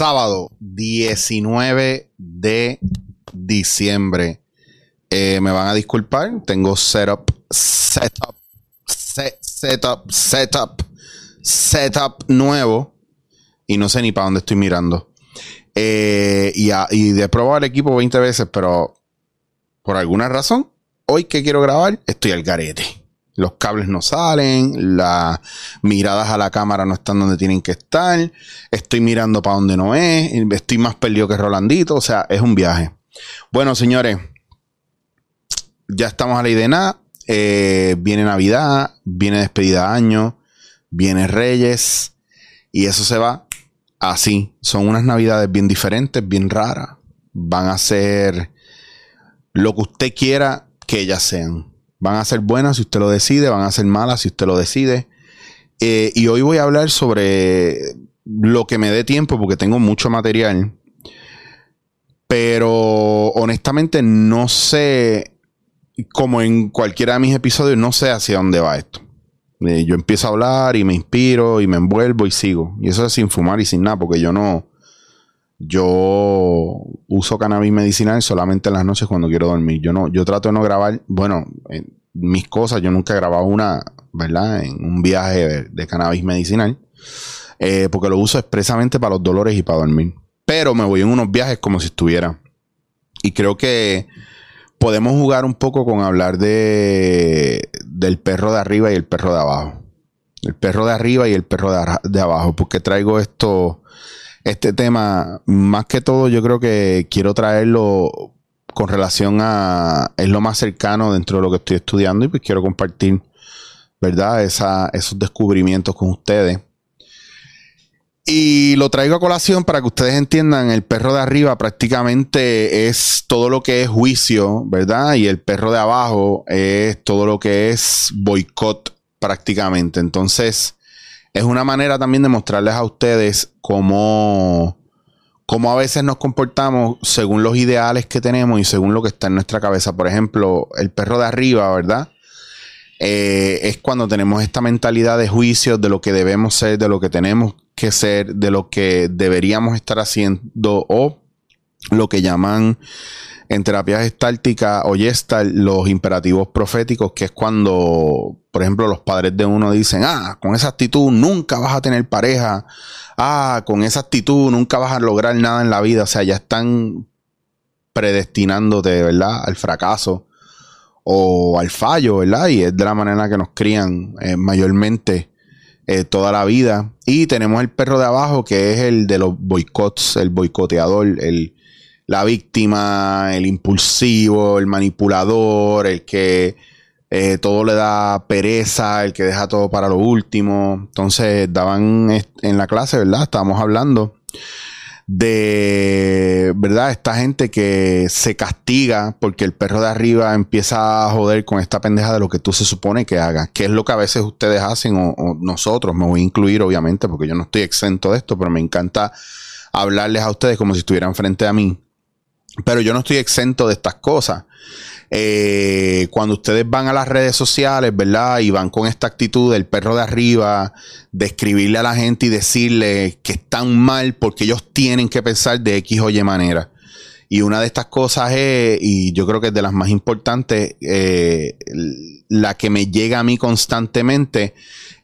sábado 19 de diciembre. Eh, me van a disculpar, tengo setup, setup, setup, setup, setup nuevo y no sé ni para dónde estoy mirando. Eh, y, y de probar el equipo 20 veces, pero por alguna razón, hoy que quiero grabar, estoy al garete los cables no salen, las miradas a la cámara no están donde tienen que estar, estoy mirando para donde no es, estoy más perdido que Rolandito, o sea, es un viaje. Bueno, señores, ya estamos a la idea. Eh, viene Navidad, viene despedida de año, viene Reyes, y eso se va así. Son unas Navidades bien diferentes, bien raras. Van a ser lo que usted quiera que ellas sean. Van a ser buenas si usted lo decide, van a ser malas si usted lo decide. Eh, y hoy voy a hablar sobre lo que me dé tiempo porque tengo mucho material. Pero honestamente no sé, como en cualquiera de mis episodios, no sé hacia dónde va esto. Eh, yo empiezo a hablar y me inspiro y me envuelvo y sigo. Y eso es sin fumar y sin nada, porque yo no, yo uso cannabis medicinal solamente en las noches cuando quiero dormir. Yo no, yo trato de no grabar, bueno, mis cosas, yo nunca he grabado una, ¿verdad? En un viaje de, cannabis medicinal. Eh, porque lo uso expresamente para los dolores y para dormir. Pero me voy en unos viajes como si estuviera. Y creo que podemos jugar un poco con hablar de del perro de arriba y el perro de abajo. El perro de arriba y el perro de, de abajo. Porque traigo esto este tema, más que todo, yo creo que quiero traerlo con relación a. Es lo más cercano dentro de lo que estoy estudiando y pues quiero compartir, ¿verdad? esos descubrimientos con ustedes. Y lo traigo a colación para que ustedes entiendan, el perro de arriba prácticamente es todo lo que es juicio, ¿verdad? Y el perro de abajo es todo lo que es boicot prácticamente. Entonces, es una manera también de mostrarles a ustedes cómo, cómo a veces nos comportamos según los ideales que tenemos y según lo que está en nuestra cabeza. Por ejemplo, el perro de arriba, ¿verdad? Eh, es cuando tenemos esta mentalidad de juicio de lo que debemos ser, de lo que tenemos que ser, de lo que deberíamos estar haciendo o lo que llaman en terapia gestáltica o gestal los imperativos proféticos, que es cuando, por ejemplo, los padres de uno dicen, ah, con esa actitud nunca vas a tener pareja, ah, con esa actitud nunca vas a lograr nada en la vida, o sea, ya están predestinándote, ¿verdad?, al fracaso o al fallo, ¿verdad? Y es de la manera que nos crían eh, mayormente eh, toda la vida. Y tenemos el perro de abajo, que es el de los boicots, el boicoteador, el la víctima, el impulsivo, el manipulador, el que eh, todo le da pereza, el que deja todo para lo último. Entonces daban en la clase, ¿verdad? Estábamos hablando de, ¿verdad? Esta gente que se castiga porque el perro de arriba empieza a joder con esta pendeja de lo que tú se supone que hagas, que es lo que a veces ustedes hacen o nosotros, me voy a incluir obviamente porque yo no estoy exento de esto, pero me encanta hablarles a ustedes como si estuvieran frente a mí pero yo no estoy exento de estas cosas. Eh, cuando ustedes van a las redes sociales, ¿verdad? Y van con esta actitud del perro de arriba, de escribirle a la gente y decirle que están mal porque ellos tienen que pensar de X o Y manera. Y una de estas cosas es, y yo creo que es de las más importantes, eh, la que me llega a mí constantemente,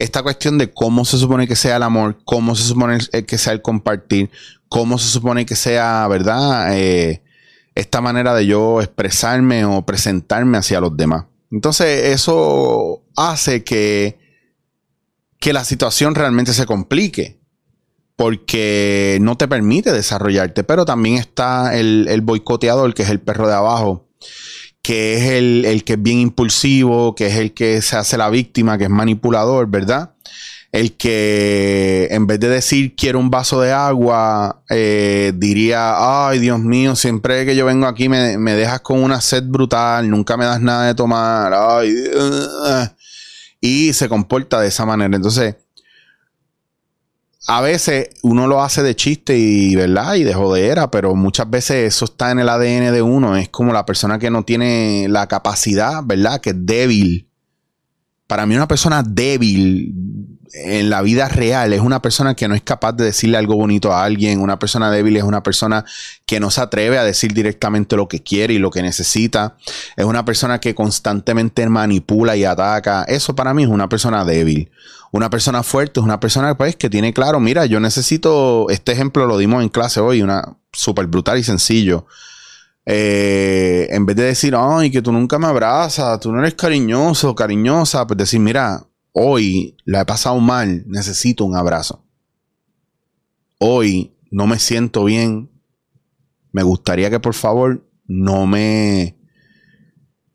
esta cuestión de cómo se supone que sea el amor, cómo se supone que sea el compartir, cómo se supone que sea, ¿verdad? Eh, esta manera de yo expresarme o presentarme hacia los demás. Entonces eso hace que, que la situación realmente se complique porque no te permite desarrollarte, pero también está el, el boicoteador, que es el perro de abajo, que es el, el, que es bien impulsivo, que es el que se hace la víctima, que es manipulador, ¿verdad? El que en vez de decir quiero un vaso de agua, eh, diría, ay Dios mío, siempre que yo vengo aquí me, dejas con una sed brutal, nunca me das nada de tomar, ay, y se comporta de esa manera. Entonces, a veces uno lo hace de chiste y, ¿verdad? Y de jodera, pero muchas veces eso está en el ADN de uno. Es como la persona que no tiene la capacidad, ¿verdad? Que es débil. Para mí una persona débil en la vida real es una persona que no es capaz de decirle algo bonito a alguien, una persona débil es una persona que no se atreve a decir directamente lo que quiere y lo que necesita, es una persona que constantemente manipula y ataca, eso para mí es una persona débil. Una persona fuerte es una persona pues, que tiene claro, mira, yo necesito, este ejemplo lo dimos en clase hoy, una súper brutal y sencillo. Eh, en vez de decir, ay, que tú nunca me abrazas, tú no eres cariñoso, cariñosa, pues decir, mira, Hoy la he pasado mal, necesito un abrazo. Hoy no me siento bien. Me gustaría que por favor no me,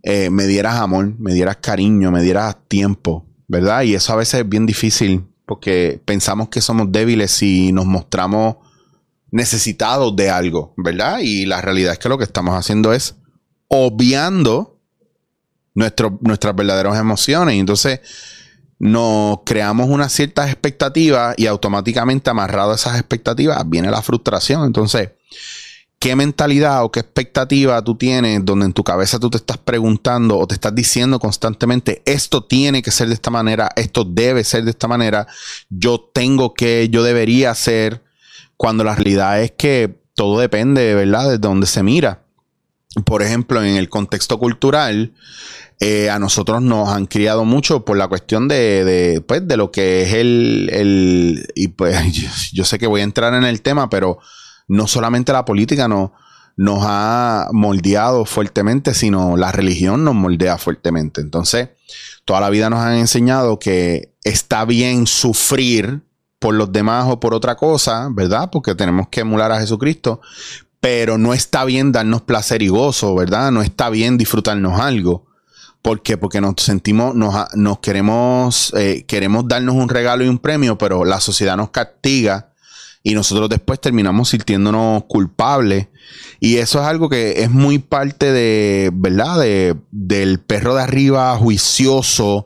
eh, me dieras amor, me dieras cariño, me dieras tiempo, ¿verdad? Y eso a veces es bien difícil porque pensamos que somos débiles si nos mostramos necesitados de algo, ¿verdad? Y la realidad es que lo que estamos haciendo es obviando nuestras verdaderas emociones. Y entonces nos creamos unas ciertas expectativas y automáticamente amarrado a esas expectativas viene la frustración. Entonces, ¿qué mentalidad o qué expectativa tú tienes donde en tu cabeza tú te estás preguntando o te estás diciendo constantemente, esto tiene que ser de esta manera, esto debe ser de esta manera, yo tengo que, yo debería ser, cuando la realidad es que todo depende, ¿verdad?, de donde se mira. Por ejemplo, en el contexto cultural, eh, a nosotros nos han criado mucho por la cuestión de, pues, de lo que es el, y pues yo, sé que voy a entrar en el tema, pero no solamente la política nos ha moldeado fuertemente, sino la religión nos moldea fuertemente. Entonces, toda la vida nos han enseñado que está bien sufrir por los demás o por otra cosa, ¿verdad? Porque tenemos que emular a Jesucristo, pero no está bien darnos placer y gozo, ¿verdad? No está bien disfrutarnos algo. ¿Por qué? Porque nos sentimos, nos, nos queremos, eh, queremos darnos un regalo y un premio, pero la sociedad nos castiga y nosotros después terminamos sintiéndonos culpables. Y eso es algo que es muy parte de, ¿verdad? De, del perro de arriba juicioso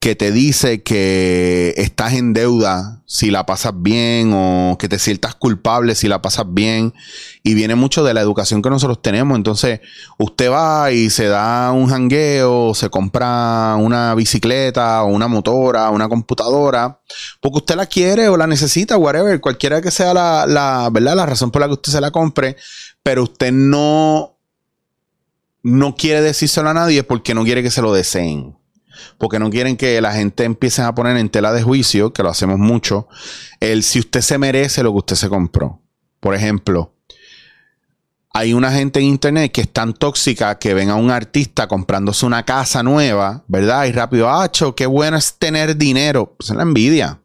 que te dice que estás en deuda si la pasas bien o que te sientas culpable si la pasas bien. Y viene mucho de la educación que nosotros tenemos. Entonces, usted va y se da un jangueo, se compra una bicicleta o una motora, una computadora, porque usted la quiere o la necesita, whatever, cualquiera que sea la, la, ¿verdad? la razón por la que usted se la compre, pero usted no, no quiere decírselo a nadie porque no quiere que se lo deseen porque no quieren que la gente empiece a poner en tela de juicio, que lo hacemos mucho, el si usted se merece lo que usted se compró. Por ejemplo, hay una gente en internet que es tan tóxica que ven a un artista comprándose una casa nueva, ¿verdad? Y rápido, ¡acho! ¡Qué bueno es tener dinero! Pues es la envidia.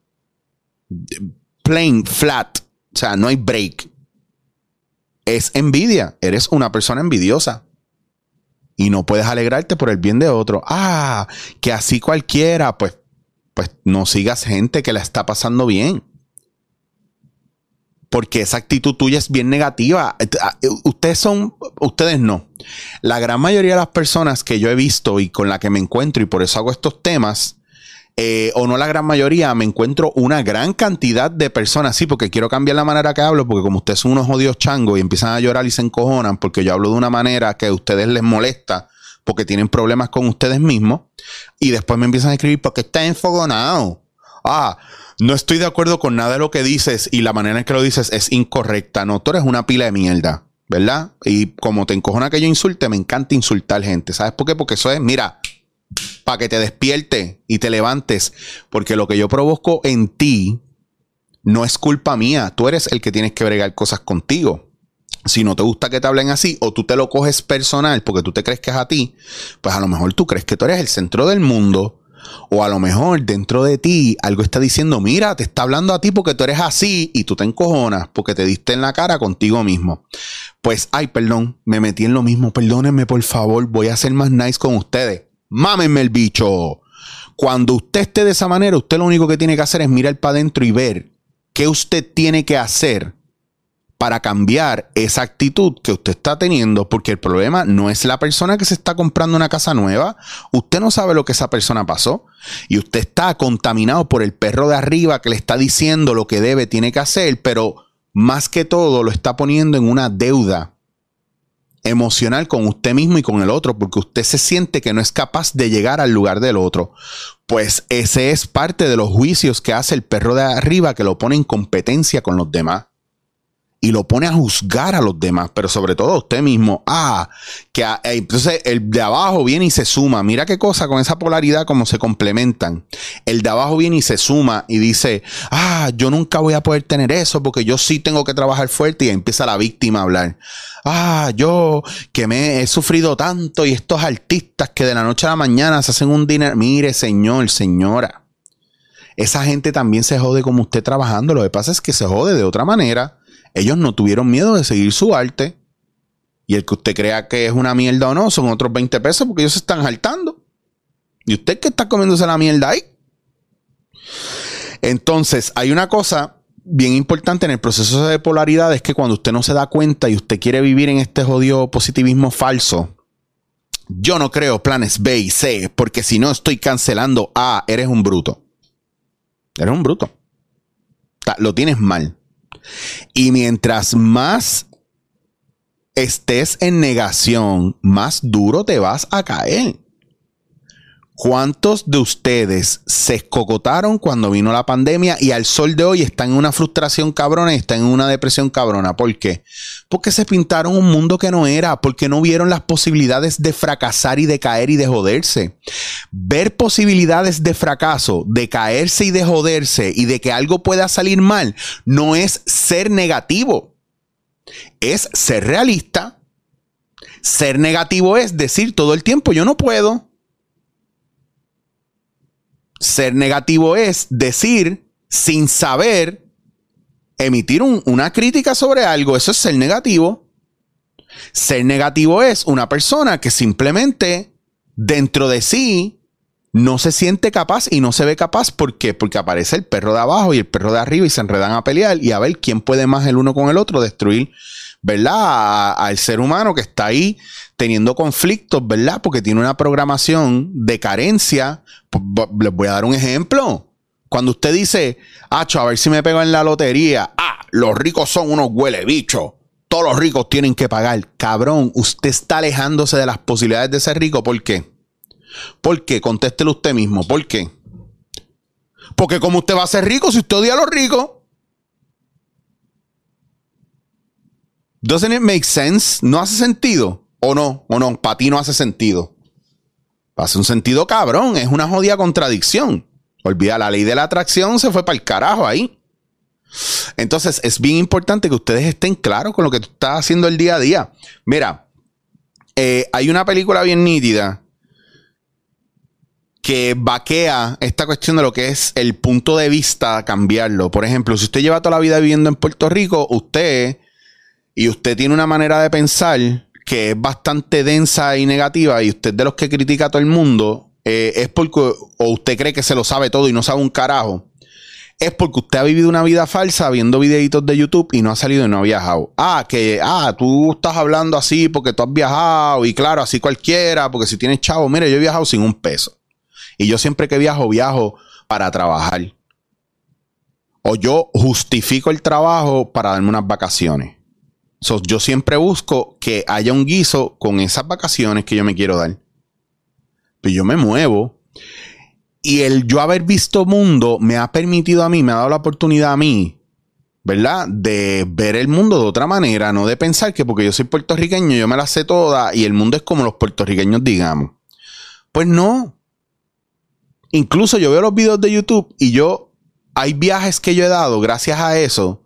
Plain, flat. O sea, no hay break. Es envidia. Eres una persona envidiosa y no puedes alegrarte por el bien de otro. Ah, que así cualquiera, pues, pues no sigas gente que la está pasando bien. Porque esa actitud tuya es bien negativa. Ah, ustedes son, ustedes no. La gran mayoría de las personas que yo he visto y con la que me encuentro y por eso hago estos temas, eh, o no la gran mayoría, me encuentro una gran cantidad de personas, sí, porque quiero cambiar la manera que hablo, porque como ustedes son unos odios changos y empiezan a llorar y se encojonan, porque yo hablo de una manera que a ustedes les molesta, porque tienen problemas con ustedes mismos, y después me empiezan a escribir, porque está enfogonado. Ah, no estoy de acuerdo con nada de lo que dices y la manera en que lo dices es incorrecta. No, tú eres una pila de mierda, ¿verdad? Y como te encojona que yo insulte, me encanta insultar gente. ¿Sabes por qué? Porque eso es, mira, para que te despierte y te levantes, porque lo que yo provoco en ti no es culpa mía, tú eres el que tienes que bregar cosas contigo. Si no te gusta que te hablen así o tú te lo coges personal porque tú te crees que es a ti, pues a lo mejor tú crees que tú eres el centro del mundo o a lo mejor dentro de ti algo está diciendo, mira, te está hablando a ti porque tú eres así y tú te encojonas porque te diste en la cara contigo mismo. Pues, ay, perdón, me metí en lo mismo, perdónenme por favor, voy a ser más nice con ustedes mámenme el bicho. Cuando usted esté de esa manera, usted lo único que tiene que hacer es mirar para adentro y ver qué usted tiene que hacer para cambiar esa actitud que usted está teniendo, porque el problema no es la persona que se está comprando una casa nueva, usted no sabe lo que esa persona pasó y usted está contaminado por el perro de arriba que le está diciendo lo que debe, tiene que hacer, pero más que todo lo está poniendo en una deuda emocional con usted mismo y con el otro, porque usted se siente que no es capaz de llegar al lugar del otro. Pues ese es parte de los juicios que hace el perro de arriba que lo pone en competencia con los demás y lo pone a juzgar a los demás, pero sobre todo a usted mismo. Ah, que eh, entonces el de abajo viene y se suma. Mira qué cosa con esa polaridad, como se complementan. El de abajo viene y se suma y dice, ah, yo nunca voy a poder tener eso porque yo sí tengo que trabajar fuerte y empieza la víctima a hablar. Ah, yo que me he sufrido tanto y estos artistas que de la noche a la mañana se hacen un dinero. Mire, señor, señora. Esa gente también se jode como usted trabajando. Lo que pasa es que se jode de otra manera ellos no tuvieron miedo de seguir su arte. Y el que usted crea que es una mierda o no, son otros 20 pesos porque ellos se están saltando. ¿Y usted qué está comiéndose la mierda ahí? Entonces, hay una cosa bien importante en el proceso de polaridad, es que cuando usted no se da cuenta y usted quiere vivir en este jodido positivismo falso, yo no creo planes B y C, porque si no estoy cancelando A, eres un bruto. Eres un bruto. Lo tienes mal. Y mientras más estés en negación, más duro te vas a caer. ¿Cuántos de ustedes se escocotaron cuando vino la pandemia y al sol de hoy están en una frustración cabrona y están en una depresión cabrona? ¿Por qué? Porque se pintaron un mundo que no era, porque no vieron las posibilidades de fracasar y de caer y de joderse. Ver posibilidades de fracaso, de caerse y de joderse y de que algo pueda salir mal, no es ser negativo, es ser realista. Ser negativo es decir todo el tiempo, yo no puedo ser negativo es decir sin saber, emitir una crítica sobre algo. Eso es ser negativo. Ser negativo es una persona que simplemente dentro de sí no se siente capaz y no se ve capaz. ¿Por qué? Porque aparece el perro de abajo y el perro de arriba y se enredan a pelear y a ver quién puede más el uno con el otro destruir, ¿verdad? al ser humano que está ahí teniendo conflictos, ¿verdad? Porque tiene una programación de carencia. Pues, les voy a dar un ejemplo. Cuando usted dice, Acho, a ver si me pego en la lotería. Ah, los ricos son unos huele bichos. Todos los ricos tienen que pagar. Cabrón, usted está alejándose de las posibilidades de ser rico. ¿Por qué? ¿Por qué? Contéstelo usted mismo. ¿Por qué? Porque como usted va a ser rico si usted odia a los ricos. Doesn't it make sense? ¿No hace sentido? ¿O no? ¿O no? Para ti no hace sentido. Hace un sentido cabrón. Es una jodida contradicción. Olvida, la ley de la atracción se fue para el carajo ahí. Entonces, es bien importante que ustedes estén claros con lo que tú estás haciendo el día a día. Mira, eh, hay una película bien nítida que vaquea esta cuestión de lo que es el punto de vista, cambiarlo. Por ejemplo, si usted lleva toda la vida viviendo en Puerto Rico, usted y usted tiene una manera de pensar que es bastante densa y negativa y usted de los que critica a todo el mundo, eh, es porque o usted cree que se lo sabe todo y no sabe un carajo, es porque usted ha vivido una vida falsa viendo videitos de YouTube y no ha salido y no ha viajado. Ah, que, ah, tú estás hablando así porque tú has viajado y claro, así cualquiera, porque si tienes chavo, mire, yo he viajado sin un peso. Y yo siempre que viajo, viajo para trabajar. O yo justifico el trabajo para darme unas vacaciones yo siempre busco que haya un guiso con esas vacaciones que yo me quiero dar. Pues yo me muevo. Y el yo haber visto mundo me ha permitido a mí, me ha dado la oportunidad a mí, ¿verdad? De ver el mundo de otra manera, no de pensar que porque yo soy puertorriqueño yo me la sé toda y el mundo es como los puertorriqueños digamos. Pues no. Incluso yo veo los videos de YouTube y yo, hay viajes que yo he dado gracias a eso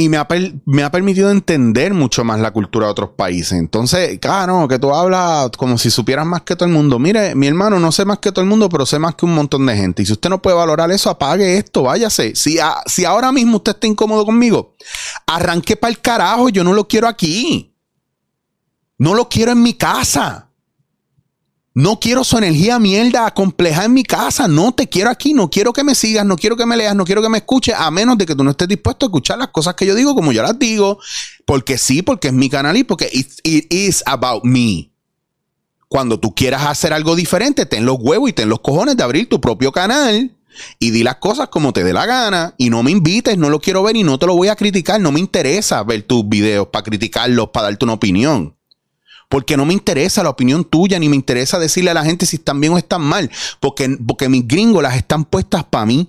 y me ha, me ha, permitido entender mucho más la cultura de otros países. Entonces, claro, que tú hablas como si supieras más que todo el mundo. Mire, mi hermano, no sé más que todo el mundo, pero sé más que un montón de gente. Y si usted no puede valorar eso, apague esto, váyase. Si, si ahora mismo usted está incómodo conmigo, arranque para el carajo, yo no lo quiero aquí. No lo quiero en mi casa. No quiero su energía mierda compleja en mi casa. No te quiero aquí. No quiero que me sigas. No quiero que me leas. No quiero que me escuches. A menos de que tú no estés dispuesto a escuchar las cosas que yo digo como yo las digo. Porque sí, porque es mi canal y porque it, is about me. Cuando tú quieras hacer algo diferente, ten los huevos y ten los cojones de abrir tu propio canal y di las cosas como te dé la gana y no me invites, no lo quiero ver y no te lo voy a criticar, no me interesa ver tus videos para criticarlos, para darte una opinión. Porque no me interesa la opinión tuya, ni me interesa decirle a la gente si están bien o están mal, porque, porque mis gringos están puestas para mí.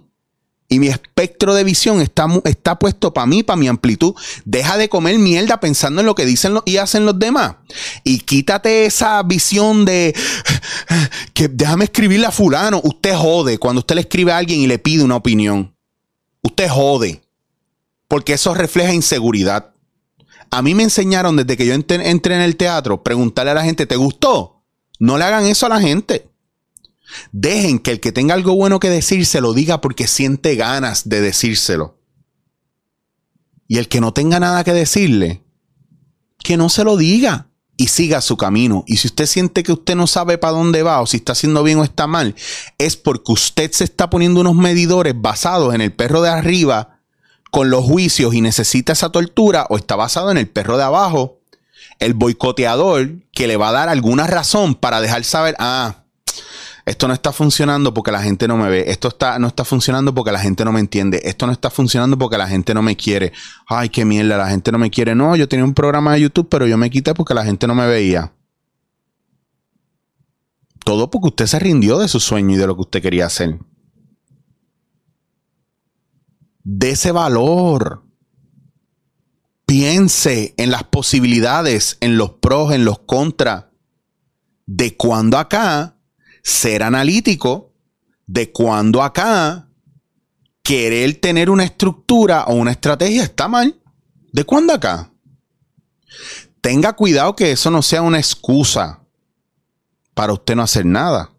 Y mi espectro de visión está, está puesto para mí, para mi amplitud. Deja de comer mierda pensando en lo que dicen y hacen los demás. Y quítate esa visión de que déjame escribirle a fulano. Usted jode cuando usted le escribe a alguien y le pide una opinión. Usted jode. Porque eso refleja inseguridad. A mí me enseñaron desde que yo entré en el teatro, preguntarle a la gente, ¿te gustó? No le hagan eso a la gente. Dejen que el que tenga algo bueno que decir se lo diga porque siente ganas de decírselo. Y el que no tenga nada que decirle, que no se lo diga y siga su camino. Y si usted siente que usted no sabe para dónde va o si está haciendo bien o está mal, es porque usted se está poniendo unos medidores basados en el perro de arriba con los juicios y necesita esa tortura o está basado en el perro de abajo, el boicoteador que le va a dar alguna razón para dejar saber, ah, esto no está funcionando porque la gente no me ve, esto está, no está funcionando porque la gente no me entiende, esto no está funcionando porque la gente no me quiere. Ay, qué mierda, la gente no me quiere. No, yo tenía un programa de YouTube, pero yo me quité porque la gente no me veía. Todo porque usted se rindió de su sueño y de lo que usted quería hacer. De ese valor. Piense en las posibilidades, en los pros, en los contras. De cuando acá ser analítico de cuando acá querer tener una estructura o una estrategia está mal. ¿De cuándo acá? Tenga cuidado que eso no sea una excusa para usted no hacer nada.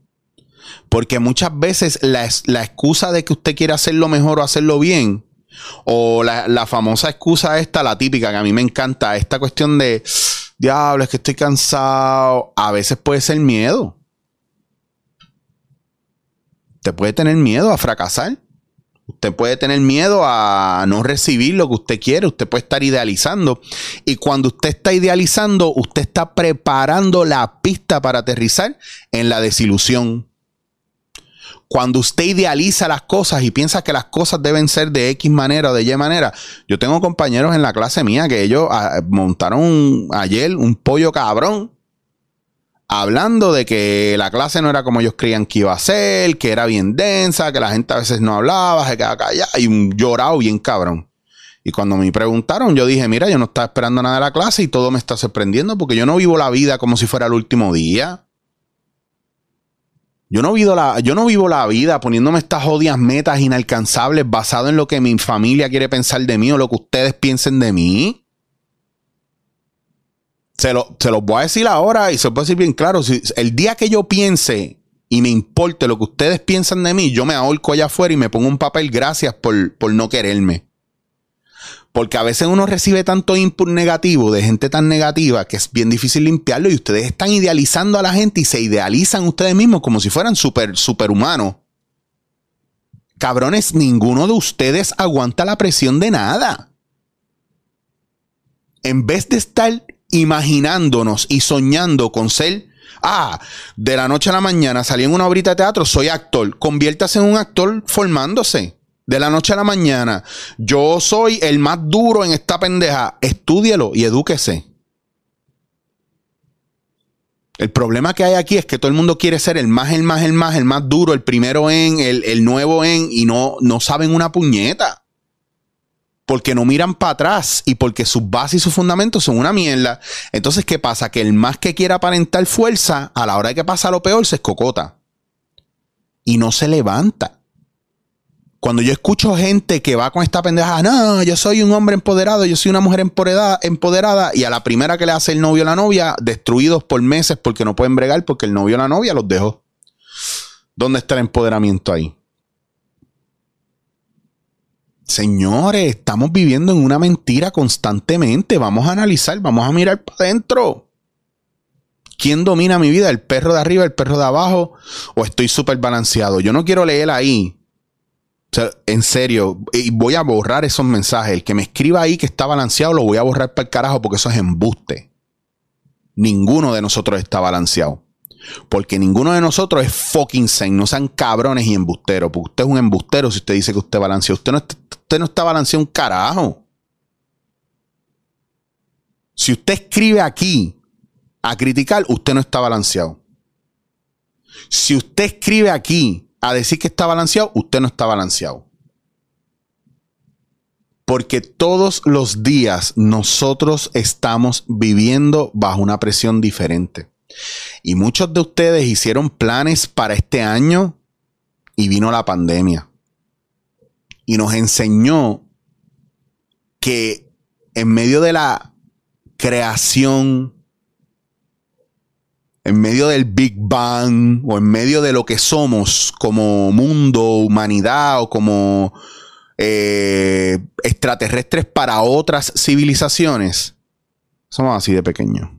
Porque muchas veces la, excusa de que usted quiere hacerlo mejor o hacerlo bien, o la, la, famosa excusa esta, la típica, que a mí me encanta, esta cuestión de, diablo, es que estoy cansado, a veces puede ser miedo. Usted puede tener miedo a fracasar. Usted puede tener miedo a no recibir lo que usted quiere. Usted puede estar idealizando. Y cuando usted está idealizando, usted está preparando la pista para aterrizar en la desilusión. Cuando usted idealiza las cosas y piensa que las cosas deben ser de X manera o de Y manera. Yo tengo compañeros en la clase mía que ellos ah, montaron ayer un pollo cabrón hablando de que la clase no era como ellos creían que iba a ser, que era bien densa, que la gente a veces no hablaba, se quedaba callada y un bien cabrón. Y cuando me preguntaron, yo dije, mira, yo no estaba esperando nada de la clase y todo me está sorprendiendo porque yo no vivo la vida como si fuera el último día. Yo no, vivo la, yo no vivo la vida poniéndome estas odias metas inalcanzables basado en lo que mi familia quiere pensar de mí o lo que ustedes piensen de mí. Se, lo, los voy a decir ahora y se lo puedo decir bien claro. Si, el día que yo piense y me importe lo que ustedes piensan de mí, yo me ahorco allá afuera y me pongo un papel gracias por, por no quererme. Porque a veces uno recibe tanto input negativo de gente tan negativa que es bien difícil limpiarlo y ustedes están idealizando a la gente y se idealizan ustedes mismos como si fueran super, superhumanos. Cabrones, ninguno de ustedes aguanta la presión de nada. En vez de estar imaginándonos y soñando con ser, ah, de la noche a la mañana salí en una obrita de teatro, soy actor, conviértase en un actor formándose. De la noche a la mañana, yo soy el más duro en esta pendeja, estúdielo y edúquese. El problema que hay aquí es que todo el mundo quiere ser el más, el más, el más, el más duro, el primero en, el, el nuevo en, y no, no saben una puñeta porque no miran para atrás y porque sus bases y sus fundamentos son una mierda. Entonces, ¿qué pasa? Que el más que quiera aparentar fuerza, a la hora de que pasa lo peor, se escocota. Y no se levanta. Cuando yo escucho gente que va con esta pendeja, no, yo soy un hombre empoderado, yo soy una mujer empoderada, empoderada, y a la primera que le hace el novio a la novia, destruidos por meses porque no pueden bregar porque el novio o la novia los dejó. ¿Dónde está el empoderamiento ahí? Señores, estamos viviendo en una mentira constantemente. Vamos a analizar, vamos a mirar para adentro. ¿Quién domina mi vida? ¿El perro de arriba, el perro de abajo? ¿O estoy súper balanceado? Yo no quiero leer ahí. En serio, y voy a borrar esos mensajes. El que me escriba ahí que está balanceado, lo voy a borrar para el carajo porque eso es embuste. Ninguno de nosotros está balanceado. Porque ninguno de nosotros es fucking sane. No sean cabrones y embusteros. Porque usted es un embustero si usted dice que usted balancea. Usted no, está, usted no está balanceado un carajo. Si usted escribe aquí a criticar, usted no está balanceado. Si usted escribe aquí a decir que está balanceado, usted no está balanceado. Porque todos los días nosotros estamos viviendo bajo una presión diferente. Y muchos de ustedes hicieron planes para este año y vino la pandemia. Y nos enseñó que en medio de la creación, en medio del Big Bang o en medio de lo que somos como mundo, humanidad o como eh, extraterrestres para otras civilizaciones, somos así de pequeños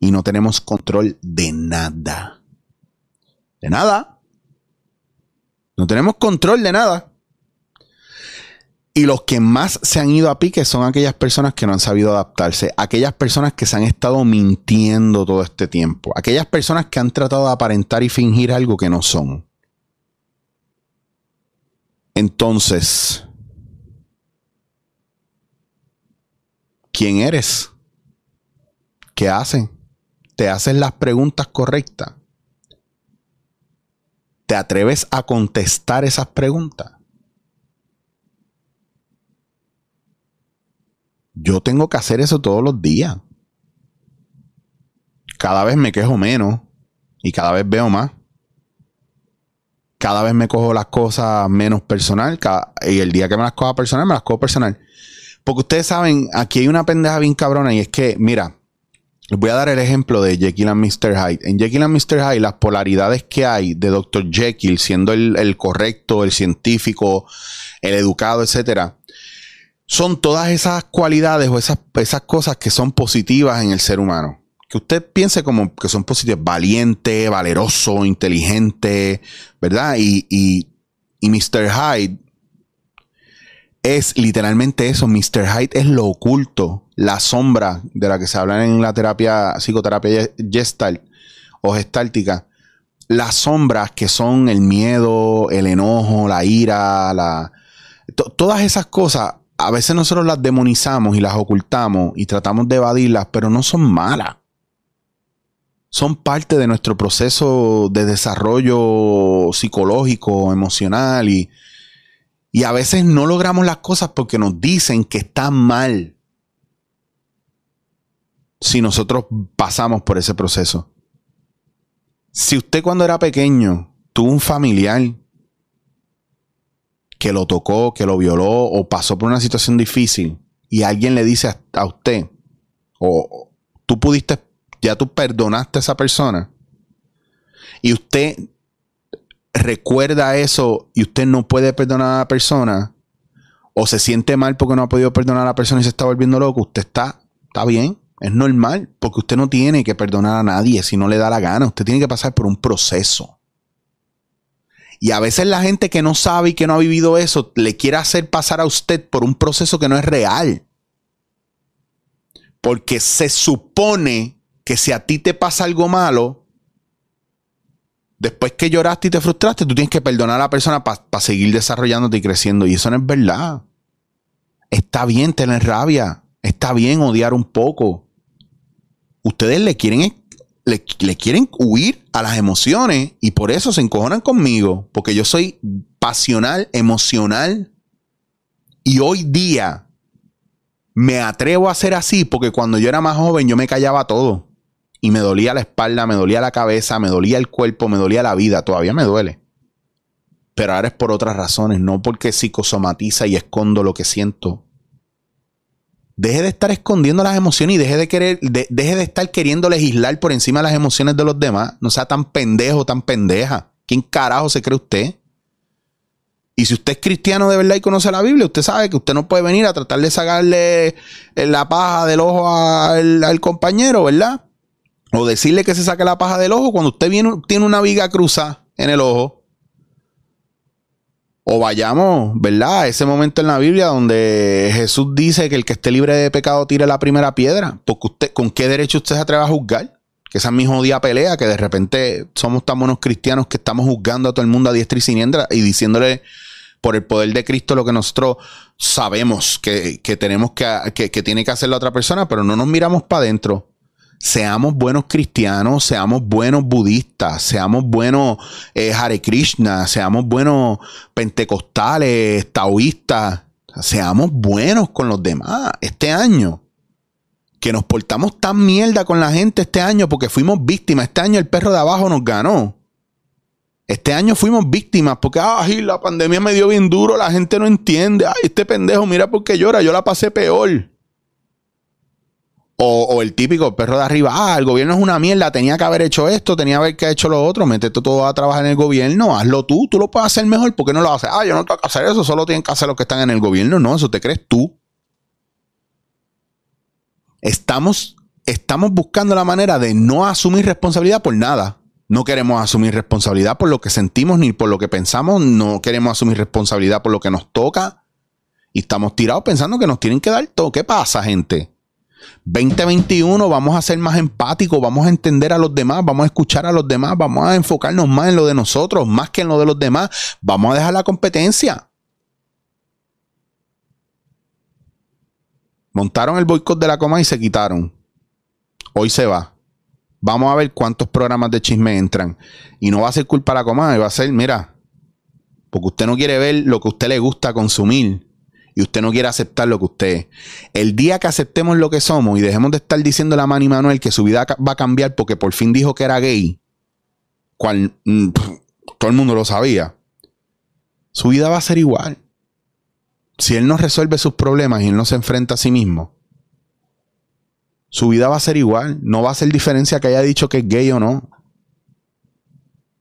y no tenemos control de nada. De nada. No tenemos control de nada. Y los que más se han ido a pique son aquellas personas que no han sabido adaptarse, aquellas personas que se han estado mintiendo todo este tiempo, aquellas personas que han tratado de aparentar y fingir algo que no son. Entonces, ¿quién eres? ¿Qué hacen? ¿Te haces las preguntas correctas? ¿Te atreves a contestar esas preguntas? Yo tengo que hacer eso todos los días. Cada vez me quejo menos y cada vez veo más. Cada vez me cojo las cosas menos personal y el día que me las cojo personal, me las cojo personal. Porque ustedes saben, aquí hay una pendeja bien cabrona y es que, mira, les voy a dar el ejemplo de Jekyll and Mr. Hyde. En Jekyll and Mr. Hyde, las polaridades que hay de Dr. Jekyll siendo el, correcto, el científico, el educado, etcétera, son todas esas cualidades o esas, esas cosas que son positivas en el ser humano. Que usted piense como que son positivas, valiente, valeroso, inteligente, ¿verdad? Y, y, y Mr. Hyde es literalmente eso. Mr. Hyde es lo oculto, la sombra de la que se habla en la terapia, psicoterapia gestalt o gestáltica. Las sombras que son el miedo, el enojo, la ira, la, todas esas cosas, a veces nosotros las demonizamos y las ocultamos y tratamos de evadirlas, pero no son malas. Son parte de nuestro proceso de desarrollo psicológico, emocional y, y a veces no logramos las cosas porque nos dicen que está mal. Si nosotros pasamos por ese proceso. Si usted cuando era pequeño tuvo un familiar que lo tocó, que lo violó o pasó por una situación difícil y alguien le dice a, usted, o tú pudiste, ya tú perdonaste a esa persona y usted recuerda eso y usted no puede perdonar a la persona o se siente mal porque no ha podido perdonar a la persona y se está volviendo loco, usted está, está bien, es normal, porque usted no tiene que perdonar a nadie si no le da la gana, usted tiene que pasar por un proceso. Y a veces la gente que no sabe y que no ha vivido eso le quiere hacer pasar a usted por un proceso que no es real. Porque se supone que si a ti te pasa algo malo, después que lloraste y te frustraste, tú tienes que perdonar a la persona para seguir desarrollándote y creciendo. Y eso no es verdad. Está bien tener rabia. Está bien odiar un poco. Ustedes le quieren, le, quieren huir a las emociones y por eso se encojonan conmigo. Porque yo soy pasional, emocional. Y hoy día me atrevo a ser así porque cuando yo era más joven yo me callaba todo y me dolía la espalda, me dolía la cabeza, me dolía el cuerpo, me dolía la vida, todavía me duele. Pero ahora es por otras razones, no porque psicosomatiza y escondo lo que siento. Deje de estar escondiendo las emociones y deje de querer, deje de estar queriendo legislar por encima de las emociones de los demás. No sea tan pendejo, tan pendeja. ¿Quién carajo se cree usted? Y si usted es cristiano de verdad y conoce la Biblia, usted sabe que usted no puede venir a tratar de sacarle la paja del ojo al compañero, ¿verdad? o decirle que se saque la paja del ojo cuando usted viene, tiene una viga cruza en el ojo. O vayamos, ¿verdad? A ese momento en la Biblia donde Jesús dice que el que esté libre de pecado tire la primera piedra. Porque usted, ¿con qué derecho usted se atreve a juzgar? Que esa es mi jodida pelea, que de repente somos tan buenos cristianos que estamos juzgando a todo el mundo a diestra y siniestra y diciéndole por el poder de Cristo lo que nosotros sabemos que, tenemos que, que, tiene que hacer la otra persona, pero no nos miramos para adentro. Seamos buenos cristianos, seamos buenos budistas, seamos buenos eh, Hare Krishna, seamos buenos pentecostales, taoístas, seamos buenos con los demás. Este año, que nos portamos tan mierda con la gente este año porque fuimos víctimas. Este año el perro de abajo nos ganó. Este año fuimos víctimas porque, ay, la pandemia me dio bien duro, la gente no entiende. Ay, este pendejo, mira por qué llora, yo la pasé peor. O, el típico perro de arriba, ah, el gobierno es una mierda, tenía que haber hecho esto, tenía que haber hecho lo otro, métete todo a trabajar en el gobierno, hazlo tú, tú lo puedes hacer mejor, ¿por qué no lo haces? Ah, yo no tengo que hacer eso, solo tienen que hacer los que están en el gobierno, no, eso te crees tú. Estamos, estamos buscando la manera de no asumir responsabilidad por nada. No queremos asumir responsabilidad por lo que sentimos ni por lo que pensamos. No queremos asumir responsabilidad por lo que nos toca. Y estamos tirados pensando que nos tienen que dar todo. ¿Qué pasa, gente? 2021 vamos a ser más empáticos, vamos a entender a los demás, vamos a escuchar a los demás, vamos a enfocarnos más en lo de nosotros, más que en lo de los demás. Vamos a dejar la competencia. Montaron el boicot de la coma y se quitaron. Hoy se va. Vamos a ver cuántos programas de chisme entran. Y no va a ser culpa de la coma, va a ser, mira, porque usted no quiere ver lo que usted le gusta consumir y usted no quiere aceptar lo que usted es. El día que aceptemos lo que somos y dejemos de estar diciendo a Manny Manuel que su vida va a cambiar porque por fin dijo que era gay, cual mm, todo el mundo lo sabía, su vida va a ser igual. Si él no resuelve sus problemas y él no se enfrenta a sí mismo, su vida va a ser igual. No va a hacer diferencia que haya dicho que es gay o no.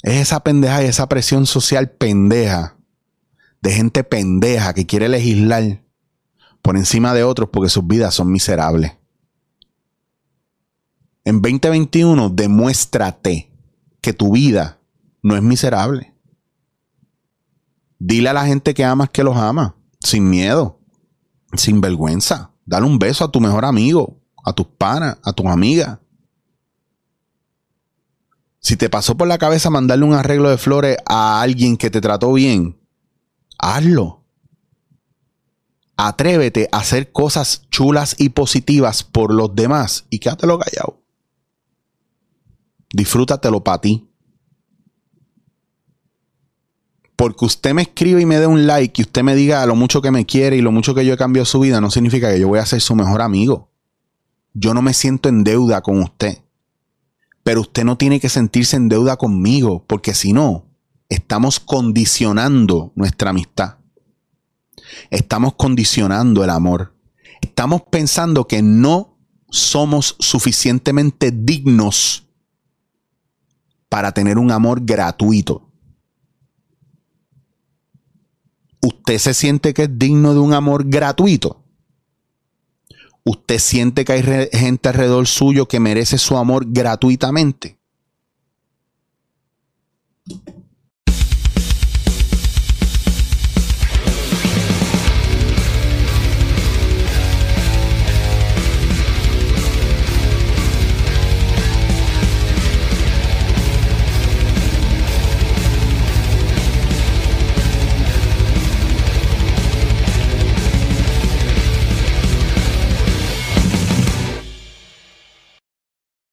Es esa pendeja y esa presión social pendeja. De gente pendeja que quiere legislar por encima de otros porque sus vidas son miserables. En 2021 demuéstrate que tu vida no es miserable. Dile a la gente que amas que los ama, sin miedo, sin vergüenza. Dale un beso a tu mejor amigo, a tus panas, a tus amigas. Si te pasó por la cabeza mandarle un arreglo de flores a alguien que te trató bien, hazlo. Atrévete a hacer cosas chulas y positivas por los demás y quédatelo callado. Disfrútatelo para ti. Porque usted me escribe y me dé un like y usted me diga lo mucho que me quiere y lo mucho que yo he cambiado su vida, no significa que yo voy a ser su mejor amigo yo no me siento en deuda con usted. Pero usted no tiene que sentirse en deuda conmigo, porque si no, estamos condicionando nuestra amistad. Estamos condicionando el amor. Estamos pensando que no somos suficientemente dignos para tener un amor gratuito. ¿Usted se siente que es digno de un amor gratuito? usted siente que hay gente alrededor suyo que merece su amor gratuitamente.